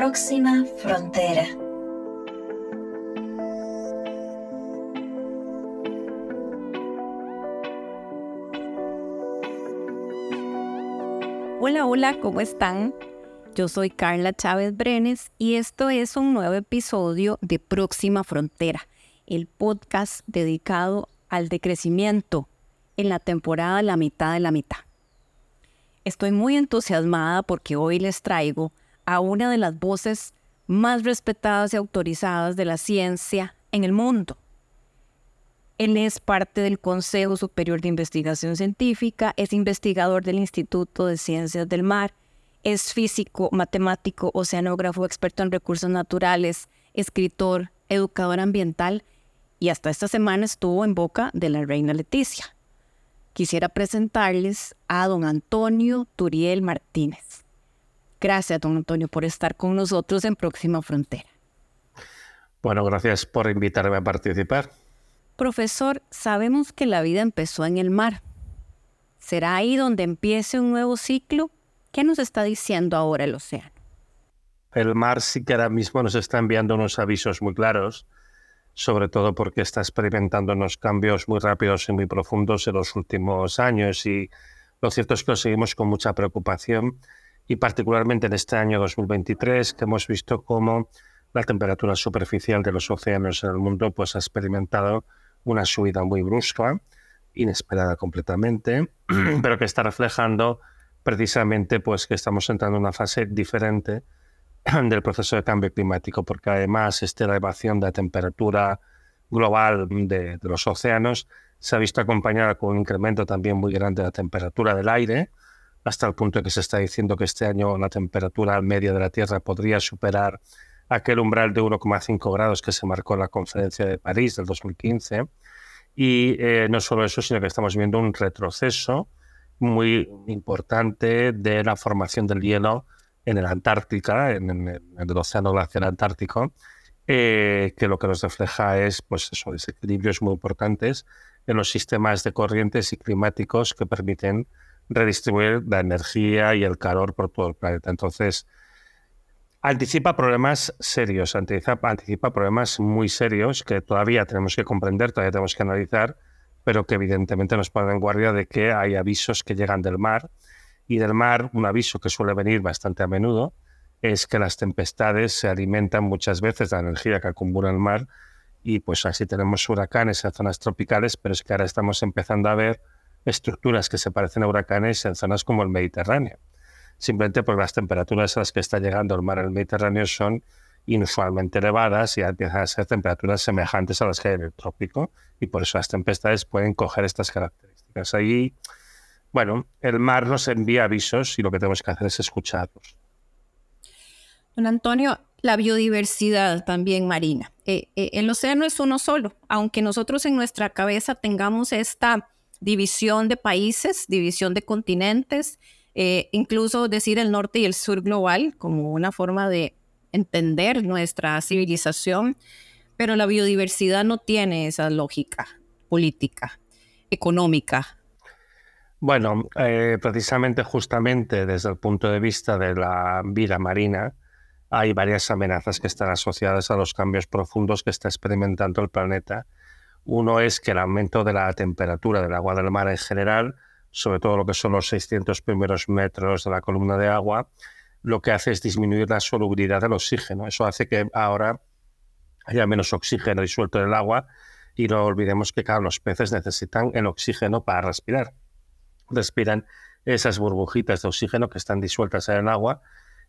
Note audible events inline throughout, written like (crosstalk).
próxima frontera. Hola, hola, ¿cómo están? Yo soy Carla Chávez Brenes y esto es un nuevo episodio de Próxima Frontera, el podcast dedicado al decrecimiento en la temporada La mitad de la mitad. Estoy muy entusiasmada porque hoy les traigo a una de las voces más respetadas y autorizadas de la ciencia en el mundo. Él es parte del Consejo Superior de Investigación Científica, es investigador del Instituto de Ciencias del Mar, es físico, matemático, oceanógrafo, experto en recursos naturales, escritor, educador ambiental y hasta esta semana estuvo en boca de la reina Leticia. Quisiera presentarles a don Antonio Turiel Martínez. Gracias, don Antonio, por estar con nosotros en Próxima Frontera. Bueno, gracias por invitarme a participar. Profesor, sabemos que la vida empezó en el mar. ¿Será ahí donde empiece un nuevo ciclo? ¿Qué nos está diciendo ahora el océano? El mar sí que ahora mismo nos está enviando unos avisos muy claros, sobre todo porque está experimentando unos cambios muy rápidos y muy profundos en los últimos años y lo cierto es que lo seguimos con mucha preocupación y particularmente en este año 2023 que hemos visto cómo la temperatura superficial de los océanos en el mundo pues ha experimentado una subida muy brusca, inesperada completamente, (clears throat) pero que está reflejando precisamente pues, que estamos entrando en una fase diferente (clears throat) del proceso de cambio climático, porque además esta elevación de la temperatura global de, de, los océanos se ha visto acompañada con un incremento también muy grande de la temperatura del aire, hasta el punto de que se está diciendo que este año la temperatura media de la Tierra podría superar aquel umbral de 1,5 grados que se marcó en la conferencia de París del 2015. Y eh, no solo eso, sino que estamos viendo un retroceso muy importante de la formación del hielo en el Antártica, en, el Océano Glaciar Antártico, eh, que lo que nos refleja es pues desequilibrios muy importantes en los sistemas de corrientes y climáticos que permiten redistribuir la energía y el calor por todo el planeta. Entonces, Anticipa problemas serios, anticipa, anticipa, problemas muy serios que todavía tenemos que comprender, todavía tenemos que analizar, pero que evidentemente nos ponen en guardia de que hay avisos que llegan del mar. Y del mar, un aviso que suele venir bastante a menudo, es que las tempestades se alimentan muchas veces de la energía que acumula el mar y pues así tenemos huracanes en zonas tropicales, pero es que ahora estamos empezando a ver estructuras que se parecen a huracanes en zonas como el Mediterráneo simplemente porque las temperaturas a las que está llegando el mar en el Mediterráneo son inusualmente elevadas y empiezan a ser temperaturas semejantes a las que hay en el trópico y por eso las tempestades pueden coger estas características. Ahí, bueno, el mar nos envía avisos y lo que tenemos que hacer es escucharlos. Don Antonio, la biodiversidad también marina. Eh, eh, el océano es uno solo, aunque nosotros en nuestra cabeza tengamos esta división de países, división de continentes, eh, incluso decir el norte y el sur global como una forma de entender nuestra civilización, pero la biodiversidad no tiene esa lógica política, económica. Bueno, eh, precisamente justamente desde el punto de vista de la vida marina, hay varias amenazas que están asociadas a los cambios profundos que está experimentando el planeta. Uno es que el aumento de la temperatura del agua del mar en general sobre todo lo que son los 600 primeros metros de la columna de agua, lo que hace es disminuir la solubilidad del oxígeno. Eso hace que ahora haya menos oxígeno disuelto en el agua y no olvidemos que claro, los peces necesitan el oxígeno para respirar. Respiran esas burbujitas de oxígeno que están disueltas en el agua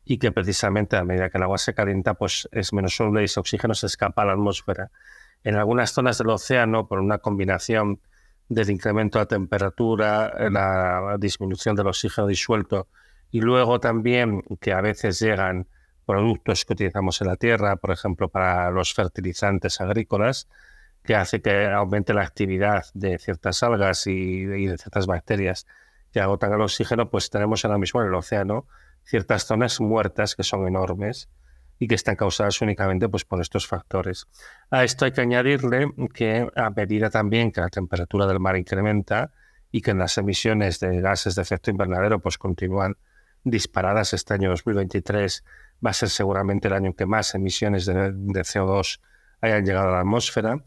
y que precisamente a medida que el agua se calienta, pues es menos soluble y ese oxígeno se escapa a la atmósfera. En algunas zonas del océano, por una combinación del incremento de la temperatura, la disminución del oxígeno disuelto y luego también que a veces llegan productos que utilizamos en la tierra, por ejemplo, para los fertilizantes agrícolas, que hace que aumente la actividad de ciertas algas y de, ciertas bacterias que agotan el oxígeno, pues tenemos ahora mismo en el océano ciertas zonas muertas que son enormes y que están causadas únicamente pues, por estos factores. A esto hay que añadirle que a medida también que la temperatura del mar incrementa y que las emisiones de gases de efecto invernadero pues, continúan disparadas este año 2023, va a ser seguramente el año en que más emisiones de, CO2 hayan llegado a la atmósfera.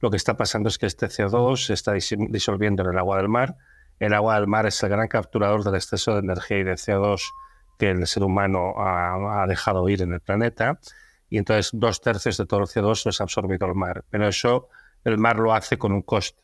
Lo que está pasando es que este CO2 se está disolviendo en el agua del mar. El agua del mar es el gran capturador del exceso de energía y de CO2 que el ser humano ha, dejado ir en el planeta. Y entonces dos tercios de todo el CO2 lo ha absorbido el mar. Pero eso el mar lo hace con un coste.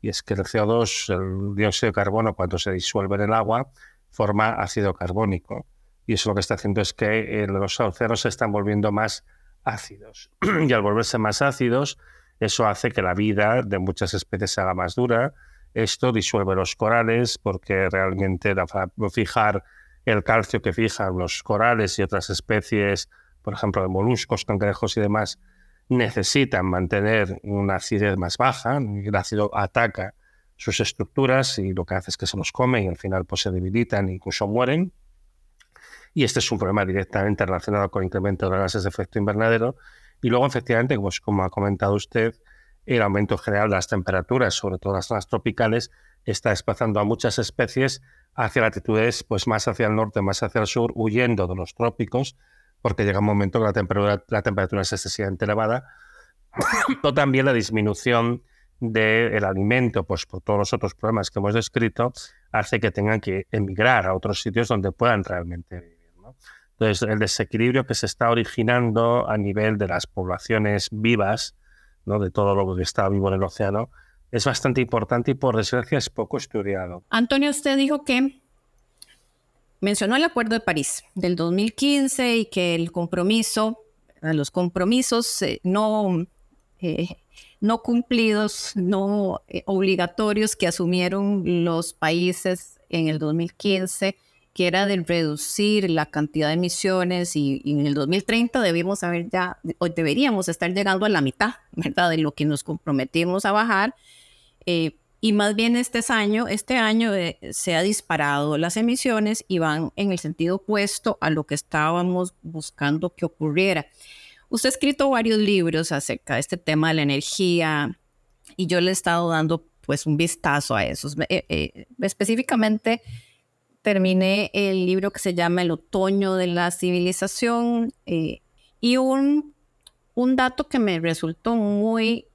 Y es que el CO2, el dióxido de carbono, cuando se disuelve en el agua, forma ácido carbónico. Y eso lo que está haciendo es que eh, los océanos se están volviendo más ácidos. (clears throat) y al volverse más ácidos, eso hace que la vida de muchas especies se haga más dura. Esto disuelve los corales porque realmente para fijar el calcio que fijan los corales y otras especies, por ejemplo, de moluscos, cangrejos y demás, necesitan mantener una acidez más baja. El ácido ataca sus estructuras y lo que hace es que se los come y al final pues, se debilitan e incluso mueren. Y este es un problema directamente relacionado con el incremento de gases de efecto invernadero. Y luego, efectivamente, pues, como ha comentado usted, el aumento general de las temperaturas, sobre todo las zonas tropicales, está desplazando a muchas especies hacia latitudes pues, más hacia el norte, más hacia el sur, huyendo de los trópicos, porque llega un momento que la temperatura, la temperatura es excesivamente elevada, (coughs) o también la disminución del alimento, pues por todos los otros problemas que hemos descrito, hace que tengan que emigrar a otros sitios donde puedan realmente vivir. Entonces, el desequilibrio que se está originando a nivel de las poblaciones vivas, ¿no? de todo lo que está vivo en el océano, es bastante importante y por desgracia es poco estudiado. Antonio, usted dijo que mencionó el Acuerdo de París del 2015 y que el compromiso, los compromisos eh, no, eh, no cumplidos, no eh, obligatorios que asumieron los países en el 2015, que era de reducir la cantidad de emisiones y, en el 2030 debimos haber ya, o deberíamos estar llegando a la mitad, ¿verdad? De lo que nos comprometimos a bajar. Y más bien este año, este año eh, se ha disparado las emisiones y van en el sentido opuesto a lo que estábamos buscando que ocurriera. Usted ha escrito varios libros acerca de este tema de la energía y yo le he estado dando pues un vistazo a esos. Eh, eh, específicamente terminé el libro que se llama El otoño de la civilización y un, un dato que me resultó muy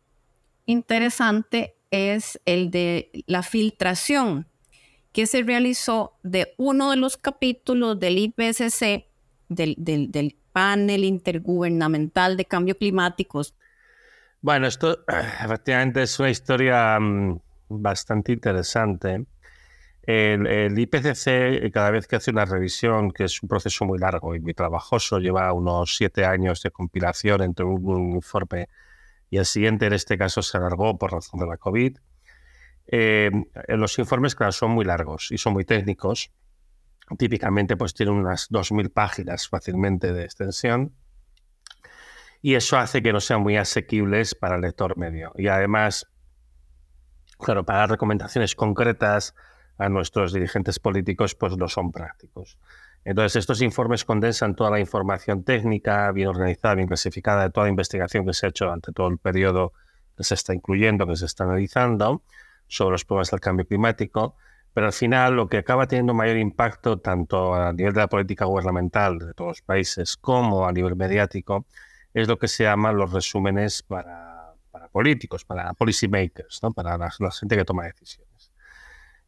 interesante es el de la filtración que se realizó de uno de los capítulos del IPCC, del, panel intergubernamental de cambio climático. Bueno, esto (clears throat) efectivamente es una historia mm, bastante interesante. El, IPCC, cada vez que hace una revisión, que es un proceso muy largo y muy trabajoso, lleva unos siete años de compilación entre un informe y el siguiente en este caso se alargó por razón de la COVID. Eh, los informes, claro, son muy largos y son muy técnicos. Típicamente, pues tienen unas 2.000 páginas fácilmente de extensión. Y eso hace que no sean muy asequibles para el lector medio. Y además, claro, para dar recomendaciones concretas a nuestros dirigentes políticos, pues no son prácticos. Entonces, estos informes condensan toda la información técnica, bien organizada, bien clasificada, de toda la investigación que se ha hecho durante todo el periodo que se está incluyendo, que se está analizando sobre los problemas del cambio climático. Pero al final, lo que acaba teniendo mayor impacto, tanto a nivel de la política gubernamental de todos los países como a nivel mediático, es lo que se llama los resúmenes para, políticos, para policy makers, ¿no? para la gente que toma decisiones.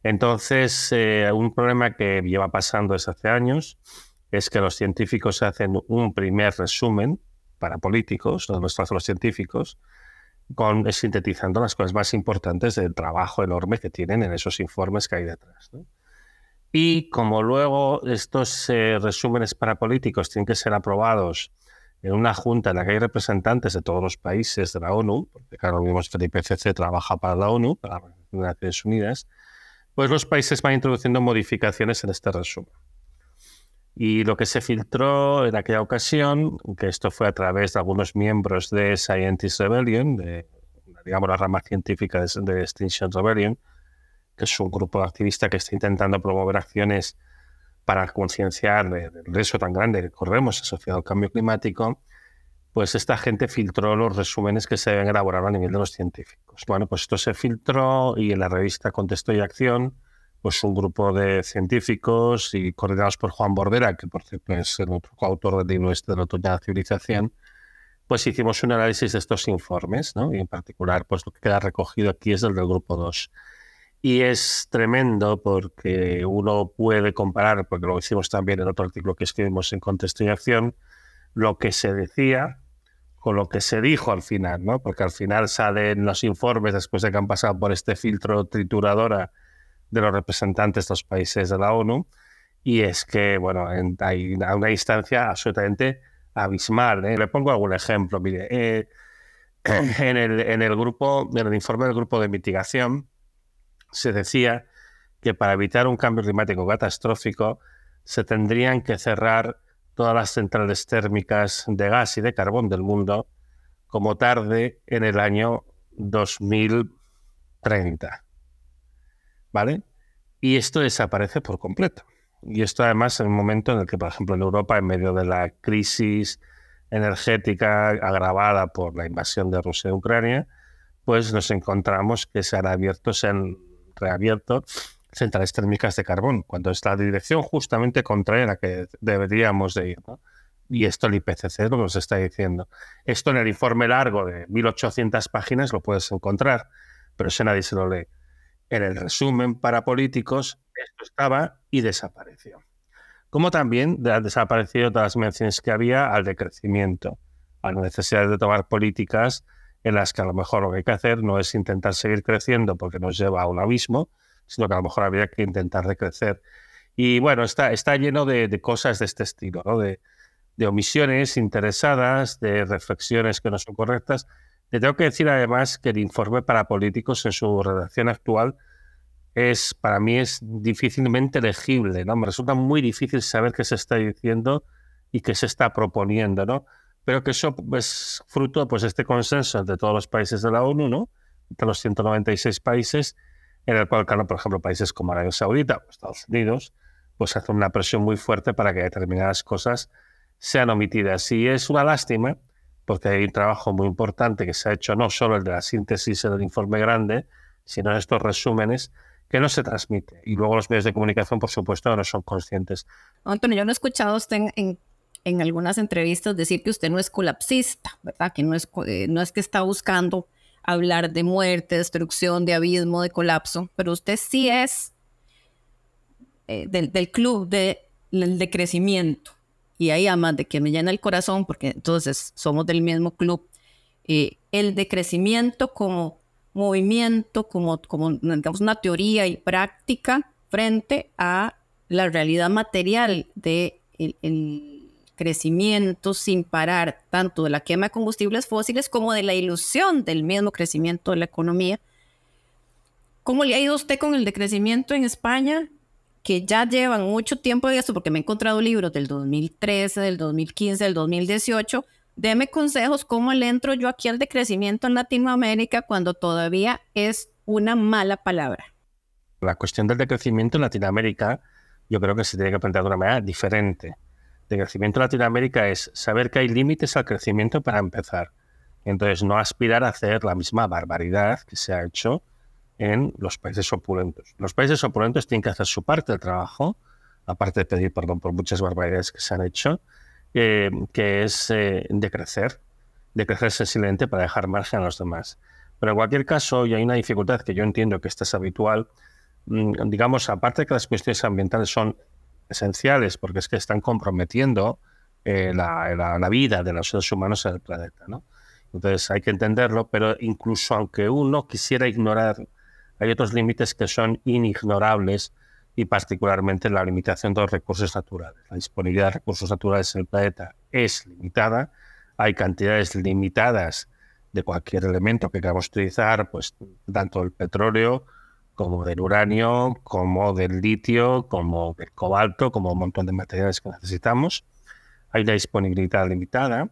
Entonces, eh, un problema que lleva pasando desde hace años es que los científicos hacen un primer resumen para políticos, no los los científicos, con, sintetizando las cosas más importantes del trabajo enorme que tienen en esos informes que hay detrás. Y como luego estos eh, resúmenes para políticos tienen que ser aprobados en una junta en la que hay representantes de todos los países de la ONU, porque claro, vimos que el IPCC trabaja para la ONU, para las Naciones Unidas, pues los países van introduciendo modificaciones en este resumen. Y lo que se filtró en aquella ocasión, que esto fue a través de algunos miembros de Scientist Rebellion, de, digamos la rama científica de, Extinction Rebellion, que es un grupo de activistas que está intentando promover acciones para concienciar del riesgo tan grande que corremos asociado al cambio climático, pues esta gente filtró los resúmenes que se habían elaborado a nivel de los científicos. Bueno, pues esto se filtró y en la revista Contexto y Acción pues un grupo de científicos y coordinados por Juan Bordera, que por cierto es el otro coautor del libro este de la la civilización, pues hicimos un análisis de estos informes, ¿no? Y en particular, pues lo que queda recogido aquí es el del grupo 2. Y es tremendo porque uno puede comparar, porque lo hicimos también en otro artículo que escribimos en Contexto y Acción, lo que se decía con lo que se dijo al final, ¿no? Porque al final salen los informes después de que han pasado por este filtro trituradora de los representantes de los países de la ONU, y es que, bueno, hay una instancia absolutamente abismal. ¿eh? Le pongo algún ejemplo. Mire, eh, (clears throat) en, el, en, el grupo, en el informe del grupo de mitigación, se decía que para evitar un cambio climático catastrófico se tendrían que cerrar todas las centrales térmicas de gas y de carbón del mundo como tarde en el año 2030. ¿Vale? Y esto desaparece por completo. Y esto además en un momento en el que, por ejemplo, en Europa, en medio de la crisis energética agravada por la invasión de Rusia y Ucrania, pues nos encontramos que se han abierto, se han reabierto centrales térmicas de carbón, cuando está la dirección justamente contraria a la que deberíamos de ir. Y esto el IPCC es lo que nos está diciendo. Esto en el informe largo de 1.800 páginas lo puedes encontrar, pero si nadie se lo lee. En el resumen para políticos, esto estaba y desapareció. Como también han desaparecido todas las menciones que había al decrecimiento, a la necesidad de tomar políticas en las que a lo mejor lo que hay que hacer no es intentar seguir creciendo porque nos lleva a un abismo, sino que a lo mejor habría que intentar decrecer. Y bueno, está, está lleno de, cosas de este estilo, ¿no? de, de omisiones interesadas, de reflexiones que no son correctas. Le tengo que decir además que el informe para políticos en su redacción actual es para mí es difícilmente legible, ¿no? Me resulta muy difícil saber qué se está diciendo y qué se está proponiendo, ¿no? Pero que eso es fruto pues este consenso entre todos los países de la ONU, ¿no? Entre los 196 países, en el cual, claro, por ejemplo, países como Arabia Saudita o Estados Unidos, pues hacen una presión muy fuerte para que determinadas cosas sean omitidas. Y es una lástima, porque hay un trabajo muy importante que se ha hecho, no solo el de la síntesis del informe grande, sino en estos resúmenes, que no se transmite. Y luego los medios de comunicación, por supuesto, no son conscientes. Antonio, yo no he escuchado usted en, en, algunas entrevistas decir que usted no es colapsista, ¿verdad? Que no es, eh, no es que está buscando hablar de muerte, destrucción, de abismo, de colapso, pero usted sí es eh, del, del, club de, de crecimiento. Y ahí, además de que me llena el corazón, porque entonces somos del mismo club, eh, el de crecimiento como movimiento, como, como digamos, una teoría y práctica frente a la realidad material de el, crecimiento sin parar, tanto de la quema de combustibles fósiles como de la ilusión del mismo crecimiento de la economía. ¿Cómo le ha ido usted con el decrecimiento en España? Que ya llevan mucho tiempo de esto, porque me he encontrado libros del 2013, del 2015, del 2018, Deme consejos cómo le entro yo aquí al decrecimiento en Latinoamérica cuando todavía es una mala palabra. La cuestión del decrecimiento en Latinoamérica yo creo que se tiene que plantear de una manera diferente. El crecimiento en Latinoamérica es saber que hay límites al crecimiento para empezar. Entonces, no aspirar a hacer la misma barbaridad que se ha hecho en los países opulentos. Los países opulentos tienen que hacer su parte del trabajo, aparte de pedir perdón por muchas barbaridades que se han hecho, que es eh, decrecer, decrecer sensiblemente para dejar margen a los demás. Pero en cualquier caso, y hay una dificultad que yo entiendo que esta es habitual, mm, digamos, aparte de que las cuestiones ambientales son esenciales, porque es que están comprometiendo eh, la, vida de los seres humanos en el planeta, ¿no? Entonces hay que entenderlo, pero incluso aunque uno quisiera ignorar, hay otros límites que son inignorables y particularmente la limitación de los recursos naturales. La disponibilidad de recursos naturales en el planeta es limitada, hay cantidades limitadas de cualquier elemento que queramos utilizar, pues tanto el petróleo como del uranio, como del litio, como del cobalto, como un montón de materiales que necesitamos. Hay una disponibilidad limitada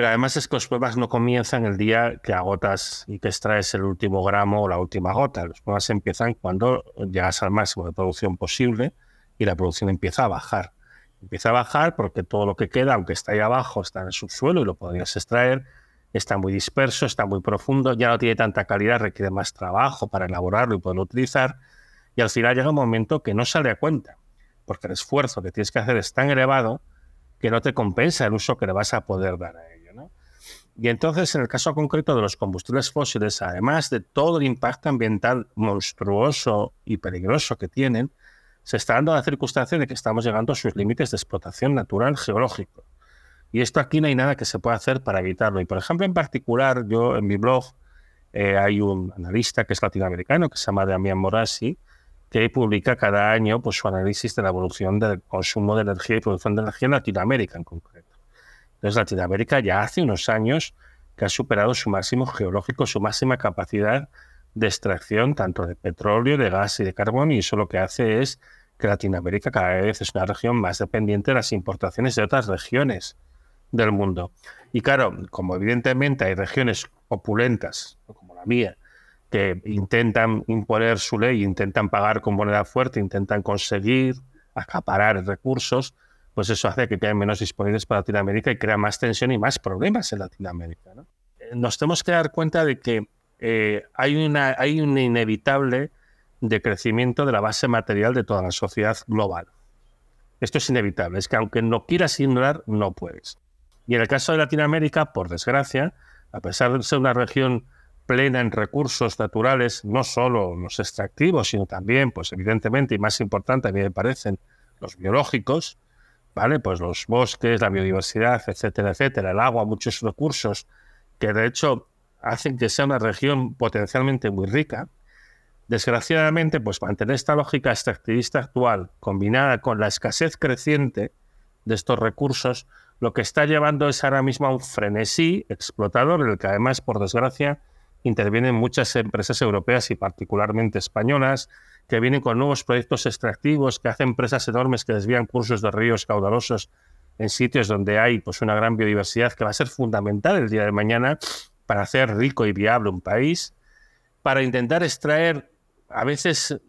pero además es que los problemas no comienzan el día que agotas y que extraes el último gramo o la última gota. Los problemas empiezan cuando llegas al máximo de producción posible y la producción empieza a bajar. Empieza a bajar porque todo lo que queda, aunque está ahí abajo, está en el subsuelo y lo podrías extraer, está muy disperso, está muy profundo, ya no tiene tanta calidad, requiere más trabajo para elaborarlo y poderlo utilizar. y al final llega un momento que no sale a cuenta, porque el esfuerzo que tienes que hacer es tan elevado que no te compensa el uso que le vas a poder dar a ello. ¿no? Y entonces, en el caso concreto de los combustibles fósiles, además de todo el impacto ambiental monstruoso y peligroso que tienen, se está dando la circunstancia de que estamos llegando a sus límites de explotación natural geológico. Y esto aquí no hay nada que se pueda hacer para evitarlo. Y por ejemplo, en particular, yo en mi blog eh, hay un analista que es latinoamericano, que se llama Damián Morasi, que publica cada año pues, su análisis de la evolución del consumo de energía y producción de energía en Latinoamérica en concreto. Entonces, Latinoamérica ya hace unos años que ha superado su máximo geológico, su máxima capacidad de extracción tanto de petróleo, de gas y de carbón, y eso lo que hace es que Latinoamérica cada vez es una región más dependiente de las importaciones de otras regiones del mundo. Y claro, como evidentemente hay regiones opulentas, como la mía, que intentan imponer su ley, intentan pagar con moneda fuerte, intentan conseguir acaparar recursos, pues eso hace que queden menos disponibles para Latinoamérica y crea más tensión y más problemas en Latinoamérica. Eh, nos tenemos que dar cuenta de que eh, hay, una, hay un inevitable decrecimiento de la base material de toda la sociedad global. Esto es inevitable, es que aunque no quieras ignorar, no puedes. Y en el caso de Latinoamérica, por desgracia, a pesar de ser una región plena en recursos naturales, no solo los extractivos, sino también, pues evidentemente, y más importante, a mí me parecen, los biológicos, ¿vale? Pues los bosques, la biodiversidad, etcétera, etcétera, el agua, muchos recursos que de hecho hacen que sea una región potencialmente muy rica. Desgraciadamente, pues mantener esta lógica extractivista actual combinada con la escasez creciente de estos recursos, lo que está llevando es ahora mismo a un frenesí explotador, en el que además, por desgracia, intervienen muchas empresas europeas y particularmente españolas, que vienen con nuevos proyectos extractivos, que hacen empresas enormes que desvían cursos de ríos caudalosos en sitios donde hay pues, una gran biodiversidad que va a ser fundamental el día de mañana para hacer rico y viable un país, para intentar extraer a veces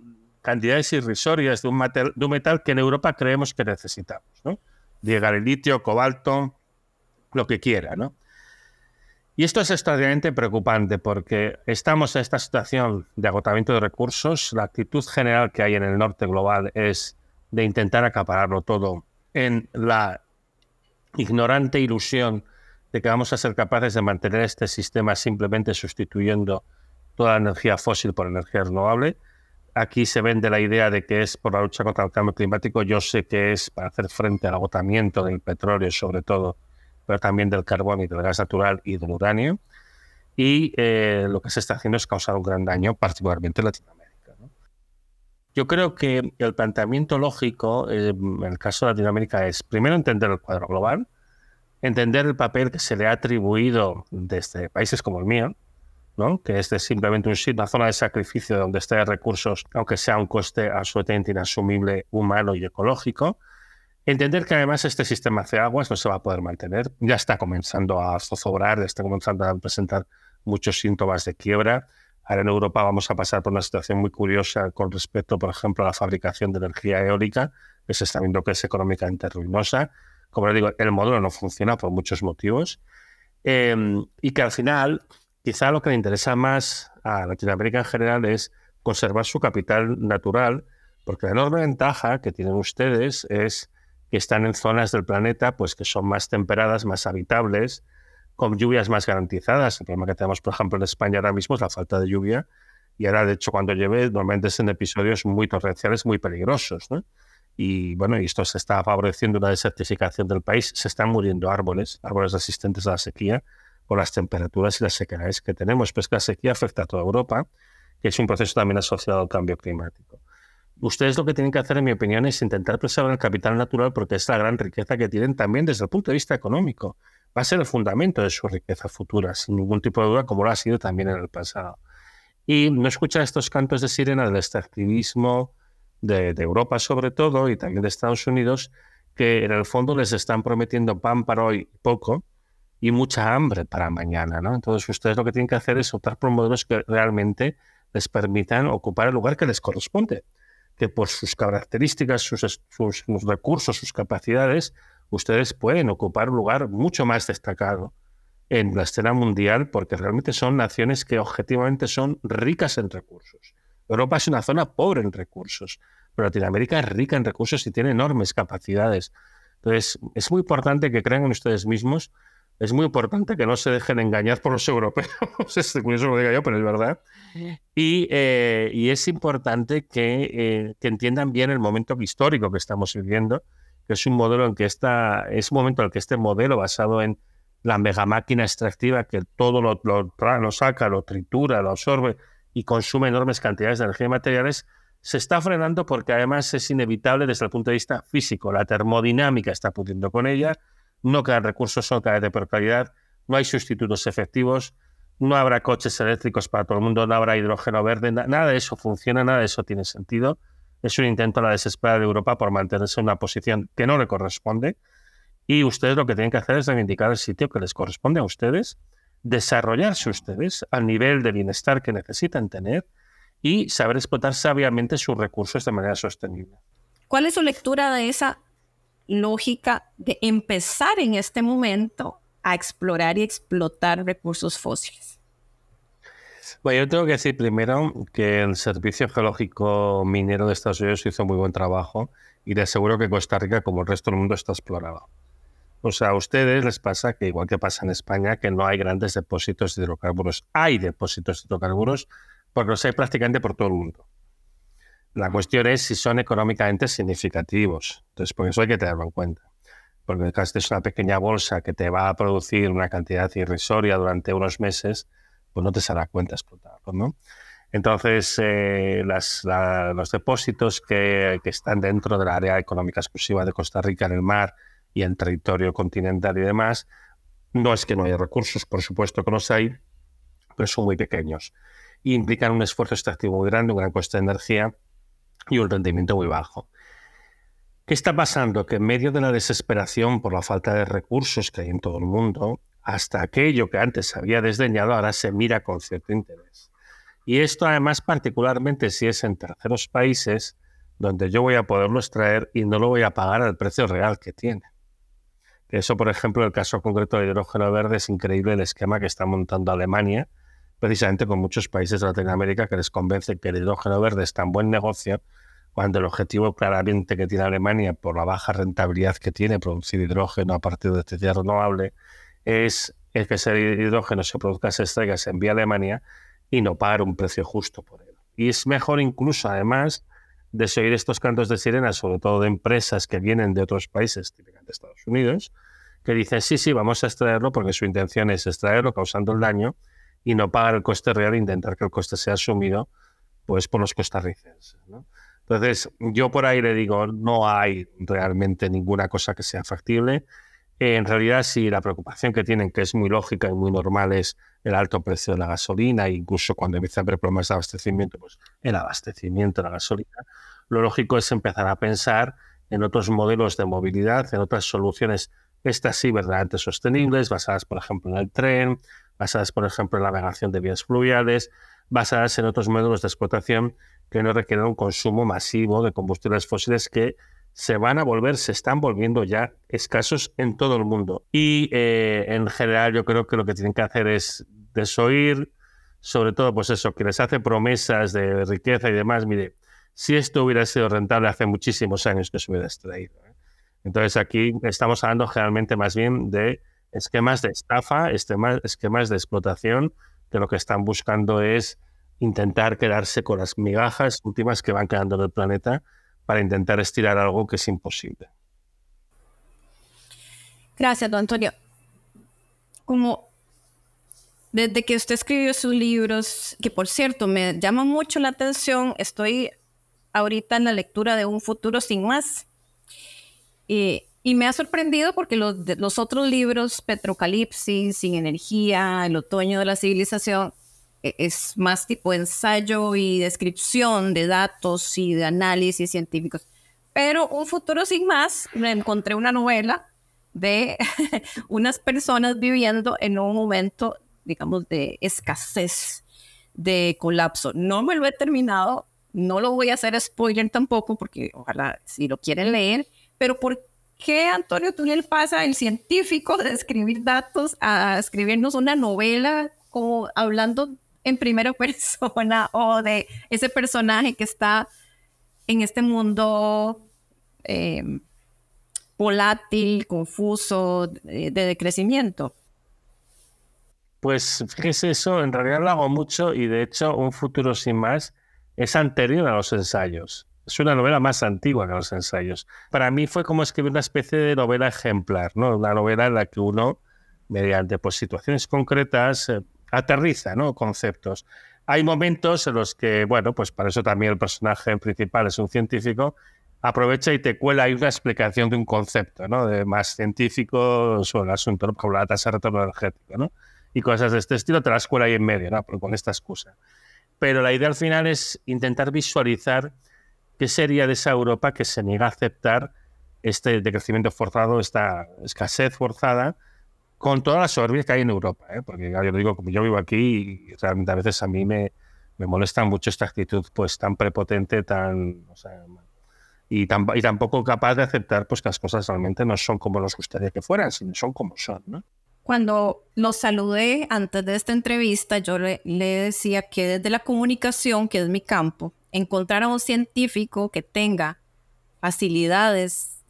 cantidades irrisorias de un, de un metal que en Europa creemos que necesitamos. ¿no? Llegar el litio, cobalto, lo que quiera, ¿no? Y esto es extraordinariamente preocupante porque estamos en esta situación de agotamiento de recursos. La actitud general que hay en el norte global es de intentar acapararlo todo en la ignorante ilusión de que vamos a ser capaces de mantener este sistema simplemente sustituyendo toda la energía fósil por energía renovable aquí se vende la idea de que es por la lucha contra el cambio climático. Yo sé que es para hacer frente al agotamiento del petróleo, sobre todo, pero también del carbón y del gas natural y del uranio. Y eh, lo que se está haciendo es causar un gran daño, particularmente en Latinoamérica. Yo creo que el planteamiento lógico eh, en el caso de Latinoamérica es primero entender el cuadro global, entender el papel que se le ha atribuido desde países como el mío, que es simplemente un una zona de sacrificio donde esté recursos, aunque sea un coste absolutamente inasumible humano y ecológico. Entender que además este sistema hace aguas no se va a poder mantener, ya está comenzando a zozobrar, está comenzando a presentar muchos síntomas de quiebra. Ahora en Europa vamos a pasar por una situación muy curiosa con respecto, por ejemplo, a la fabricación de energía eólica, que se está viendo que es económicamente ruinosa. Como les digo, el modelo no funciona por muchos motivos. Em, y que al final Quizá lo que le interesa más a Latinoamérica en general es conservar su capital natural, porque la enorme ventaja que tienen ustedes es que están en zonas del planeta pues, que son más temperadas, más habitables, con lluvias más garantizadas. El problema que tenemos, por ejemplo, en España ahora mismo es la falta de lluvia. Y ahora, de hecho, cuando llueve, normalmente es en episodios muy torrenciales, muy peligrosos. Y bueno, esto se está favoreciendo una desertificación del país. Se están muriendo árboles, árboles resistentes a la sequía por las temperaturas y las sequedades que tenemos. Pues que la sequía afecta a toda Europa, que es un proceso también asociado al cambio climático. Ustedes lo que tienen que hacer, en mi opinión, es intentar preservar el capital natural porque es la gran riqueza que tienen también desde el punto de vista económico. Va a ser el fundamento de su riqueza futura, sin ningún tipo de duda, como lo ha sido también en el pasado. Y no escuchar estos cantos de sirena del extractivismo de, de Europa sobre todo y también de Estados Unidos, que en el fondo les están prometiendo pan para hoy poco y mucha hambre para mañana. ¿no? Entonces ustedes lo que tienen que hacer es optar por modelos que realmente les permitan ocupar el lugar que les corresponde, que por sus características, sus, sus, recursos, sus capacidades, ustedes pueden ocupar un lugar mucho más destacado en la escena mundial porque realmente son naciones que objetivamente son ricas en recursos. Europa es una zona pobre en recursos, pero Latinoamérica es rica en recursos y tiene enormes capacidades. Entonces, es muy importante que crean en ustedes mismos, es muy importante que no se dejen engañar por los europeos, (laughs) es curioso lo diga yo, pero es verdad. Y, eh, y es importante que, eh, que, entiendan bien el momento histórico que estamos viviendo, que es un modelo en que está, es un momento en el que este modelo basado en la mega máquina extractiva que todo lo, lo, lo saca, lo tritura, lo absorbe y consume enormes cantidades de energía y materiales, se está frenando porque además es inevitable desde el punto de vista físico. La termodinámica está pudiendo con ella, no quedan recursos, son cada de peor calidad, no hay sustitutos efectivos, no habrá coches eléctricos para todo el mundo, no habrá hidrógeno verde, nada de eso funciona, nada de eso tiene sentido. Es un intento a la desesperada de Europa por mantenerse en una posición que no le corresponde. Y ustedes lo que tienen que hacer es reivindicar el sitio que les corresponde a ustedes, desarrollarse ustedes al nivel de bienestar que necesitan tener y saber explotar sabiamente sus recursos de manera sostenible. ¿Cuál es su lectura de esa lógica de empezar en este momento a explorar y explotar recursos fósiles? Bueno, yo tengo que decir primero que el Servicio Geológico Minero de Estados Unidos hizo muy buen trabajo y le aseguro que Costa Rica, como el resto del mundo, está explorado. O sea, a ustedes les pasa que, igual que pasa en España, que no hay grandes depósitos de hidrocarburos. Hay depósitos de hidrocarburos, porque los hay prácticamente por todo el mundo. La cuestión es si son económicamente significativos. Entonces, por eso hay que tenerlo en cuenta. Porque caso es una pequeña bolsa que te va a producir una cantidad irrisoria durante unos meses, pues no te a cuenta explotarlo, ¿no? Entonces, eh, las, los depósitos que, que, están dentro del área económica exclusiva de Costa Rica en el mar y en territorio continental y demás, no es que no haya recursos, por supuesto que los hay, pero son muy pequeños y implican un esfuerzo extractivo muy grande, un gran coste de energía y un rendimiento muy bajo. ¿Qué está pasando? Que en medio de la desesperación por la falta de recursos que hay en todo el mundo, hasta aquello que antes se había desdeñado ahora se mira con cierto interés. Y esto además particularmente si es en terceros países donde yo voy a poderlo extraer y no lo voy a pagar al precio real que tiene. Eso, por ejemplo, el caso concreto del hidrógeno verde es increíble el esquema que está montando Alemania, precisamente con muchos países de Latinoamérica que les convence que el hidrógeno verde es tan buen negocio cuando el objetivo claramente que tiene Alemania por la baja rentabilidad que tiene producir hidrógeno a partir de electricidad renovable es el que ese hidrógeno se produzca, se extraiga, se envíe a Alemania y no pagar un precio justo por él. Y es mejor incluso, además, de seguir estos cantos de sirena, sobre todo de empresas que vienen de otros países, típicamente Estados Unidos, que dicen, sí, sí, vamos a extraerlo porque su intención es extraerlo causando el daño y no pagar el coste real e intentar que el coste sea asumido pues por los costarricenses. Entonces, yo por ahí le digo, no hay realmente ninguna cosa que sea factible. en realidad, sí, la preocupación que tienen, que es muy lógica y muy normal, es el alto precio de la gasolina, incluso cuando empiezan a haber problemas de abastecimiento, pues el abastecimiento de la gasolina. Lo lógico es empezar a pensar en otros modelos de movilidad, en otras soluciones, estas sí verdaderamente sostenibles, basadas, por ejemplo, en el tren, basadas, por ejemplo, en la navegación de vías fluviales, basadas en otros modelos de explotación que no requieren un consumo masivo de combustibles fósiles que se van a volver, se están volviendo ya escasos en todo el mundo. Y eh, en general yo creo que lo que tienen que hacer es desoír, sobre todo pues eso, que les hace promesas de riqueza y demás. Mire, si esto hubiera sido rentable hace muchísimos años que se hubiera extraído. ¿eh? Entonces aquí estamos hablando generalmente más bien de esquemas de estafa, esquemas de explotación, que lo que están buscando es intentar quedarse con las migajas últimas que van quedando en el planeta para intentar estirar algo que es imposible. Gracias, don Antonio. Como desde que usted escribió sus libros, que por cierto me llama mucho la atención, estoy ahorita en la lectura de Un futuro sin más. Y y me ha sorprendido porque los, los otros libros, Petrocalipsis, Sin Energía, El Otoño de la Civilización, e, es más tipo ensayo y descripción de datos y de análisis científicos. Pero Un futuro sin más, me encontré una novela de (laughs) unas personas viviendo en un momento, digamos, de escasez, de colapso. No me lo he terminado, no lo voy a hacer spoiler tampoco, porque ojalá si lo quieren leer, pero ¿por qué Antonio Tuniel pasa el científico de escribir datos a escribirnos una novela como hablando en primera (laughs) persona o de ese personaje que está en este mundo eh, volátil, confuso, de, de decrecimiento? Pues fíjese eso, en realidad lo hago mucho y de hecho Un futuro sin más es anterior a los ensayos. Es una novela más antigua que los ensayos. Para mí fue como escribir una especie de novela ejemplar, ¿no? Una novela en la que uno, mediante pues, situaciones concretas, eh, aterriza ¿no? conceptos. Hay momentos en los que, bueno, pues para eso también el personaje principal es un científico, aprovecha y te cuela ahí una explicación de un concepto, ¿no? De más científico sobre el asunto, como la tasa de retorno energético, ¿no? y cosas de este estilo, te las cuela ahí en medio, ¿no? con esta excusa. Pero la idea al final es intentar visualizar qué sería de esa Europa que se niega a aceptar este decrecimiento forzado, esta escasez forzada, con toda la soberbia que hay en Europa. ¿eh? Porque yo digo, como yo vivo aquí, y realmente a veces a mí me, me molesta mucho esta actitud pues tan prepotente, tan, y, tan, y tampoco capaz de aceptar pues, que las cosas realmente no son como nos gustaría que fueran, sino son como son. ¿no? Cuando los saludé antes de esta entrevista, yo le, decía que desde la comunicación, que es mi campo, encontrar a un científico que tenga facilidades,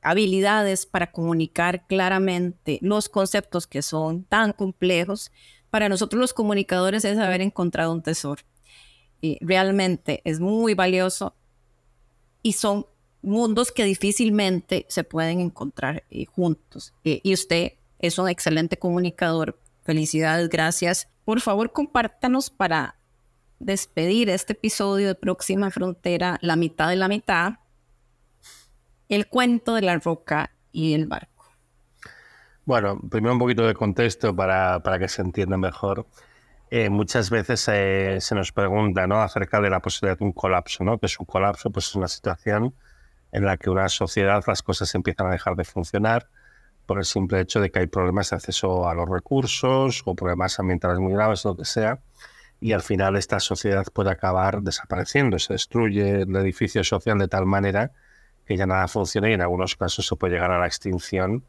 habilidades para comunicar claramente los conceptos que son tan complejos, para nosotros los comunicadores es haber encontrado un tesoro. Y realmente es muy valioso y son mundos que difícilmente se pueden encontrar eh, juntos. y usted es un excelente comunicador. Felicidades, gracias. Por favor, compártanos para despedir este episodio de Próxima Frontera, la mitad de la mitad, el cuento de la roca y el barco. Bueno, primero un poquito de contexto para, para que se entienda mejor. Eh, muchas veces eh, se nos pregunta ¿no? acerca de la posibilidad de un colapso, ¿no? que es un colapso, pues es una situación en la que una sociedad, las cosas empiezan a dejar de funcionar, por el simple hecho de que hay problemas de acceso a los recursos o problemas ambientales muy graves, lo que sea, y al final esta sociedad puede acabar desapareciendo, se destruye el edificio social de tal manera que ya nada funciona y en algunos casos se puede llegar a la extinción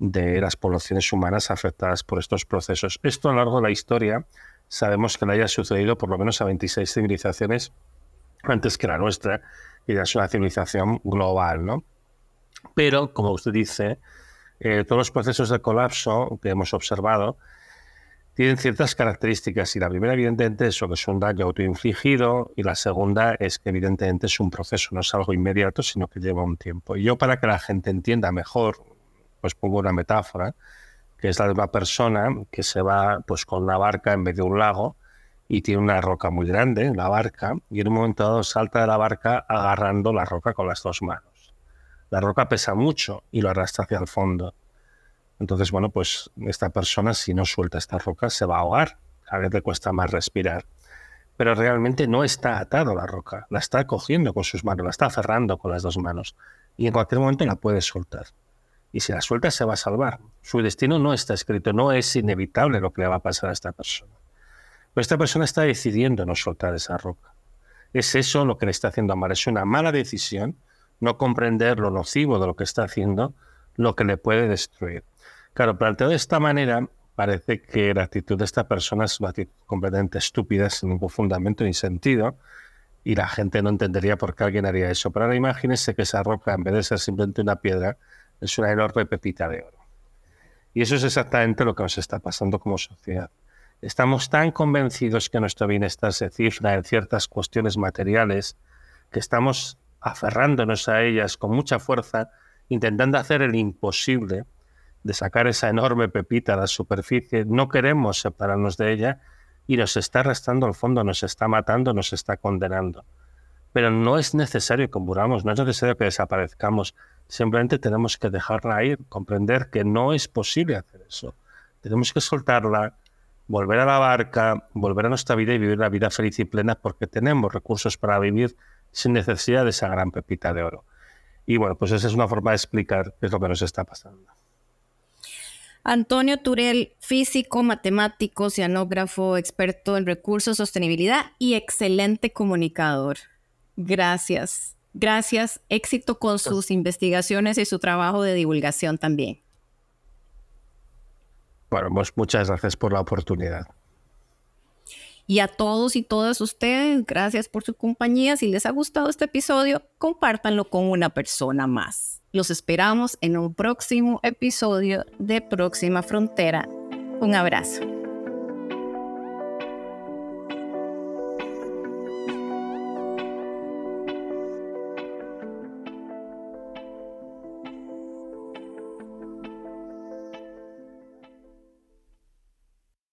de las poblaciones humanas afectadas por estos procesos. Esto a lo largo de la historia sabemos que le haya sucedido por lo menos a 26 civilizaciones antes que la nuestra, y ya es una civilización global, ¿no? Pero, como usted dice, eh, todos los procesos de colapso que hemos observado tienen ciertas características y la primera evidentemente es que es un daño autoinfligido y la segunda es que evidentemente es un proceso, no es algo inmediato, sino que lleva un tiempo. Y yo para que la gente entienda mejor, pues pongo una metáfora, que es la de una persona que se va pues con una barca en medio de un lago y tiene una roca muy grande la barca y en un momento dado salta de la barca agarrando la roca con las dos manos la roca pesa mucho y lo arrastra hacia el fondo. Entonces, bueno, pues esta persona si no suelta esta roca se va a ahogar, a veces le cuesta más respirar. Pero realmente no está atado a la roca, la está cogiendo con sus manos, la está aferrando con las dos manos y en cualquier momento la puede soltar. Y si la suelta se va a salvar. Su destino no está escrito, no es inevitable lo que le va a pasar a esta persona. Pero esta persona está decidiendo no soltar esa roca. Es eso lo que le está haciendo amar. Es una mala decisión no comprender lo nocivo de lo que está haciendo, lo que le puede destruir. Claro, planteado de esta manera, parece que la actitud de esta persona es una actitud completamente estúpida, sin ningún fundamento ni sentido, y la gente no entendería por qué alguien haría eso. Pero ahora imagínense que esa roca, en vez de ser simplemente una piedra, es una enorme pepita de oro. Y eso es exactamente lo que nos está pasando como sociedad. Estamos tan convencidos que nuestro bienestar se cifra en ciertas cuestiones materiales que estamos aferrándonos a ellas con mucha fuerza, intentando hacer el imposible de sacar esa enorme pepita a la superficie. No queremos separarnos de ella y nos está arrastrando al fondo, nos está matando, nos está condenando. Pero no es necesario que muramos, no es necesario que desaparezcamos. Simplemente tenemos que dejarla ir, comprender que no es posible hacer eso. Tenemos que soltarla, volver a la barca, volver a nuestra vida y vivir la vida feliz y plena porque tenemos recursos para vivir sin necesidad de esa gran pepita de oro. Y bueno, pues esa es una forma de explicar qué es lo que nos está pasando. Antonio Turel, físico, matemático, oceanógrafo, experto en recursos, sostenibilidad y excelente comunicador. Gracias. Gracias. Éxito con sus investigaciones y su trabajo de divulgación también. Bueno, pues muchas gracias por la oportunidad. Y a todos y todas ustedes, gracias por su compañía. Si les ha gustado este episodio, compártanlo con una persona más. Los esperamos en un próximo episodio de Próxima Frontera. Un abrazo.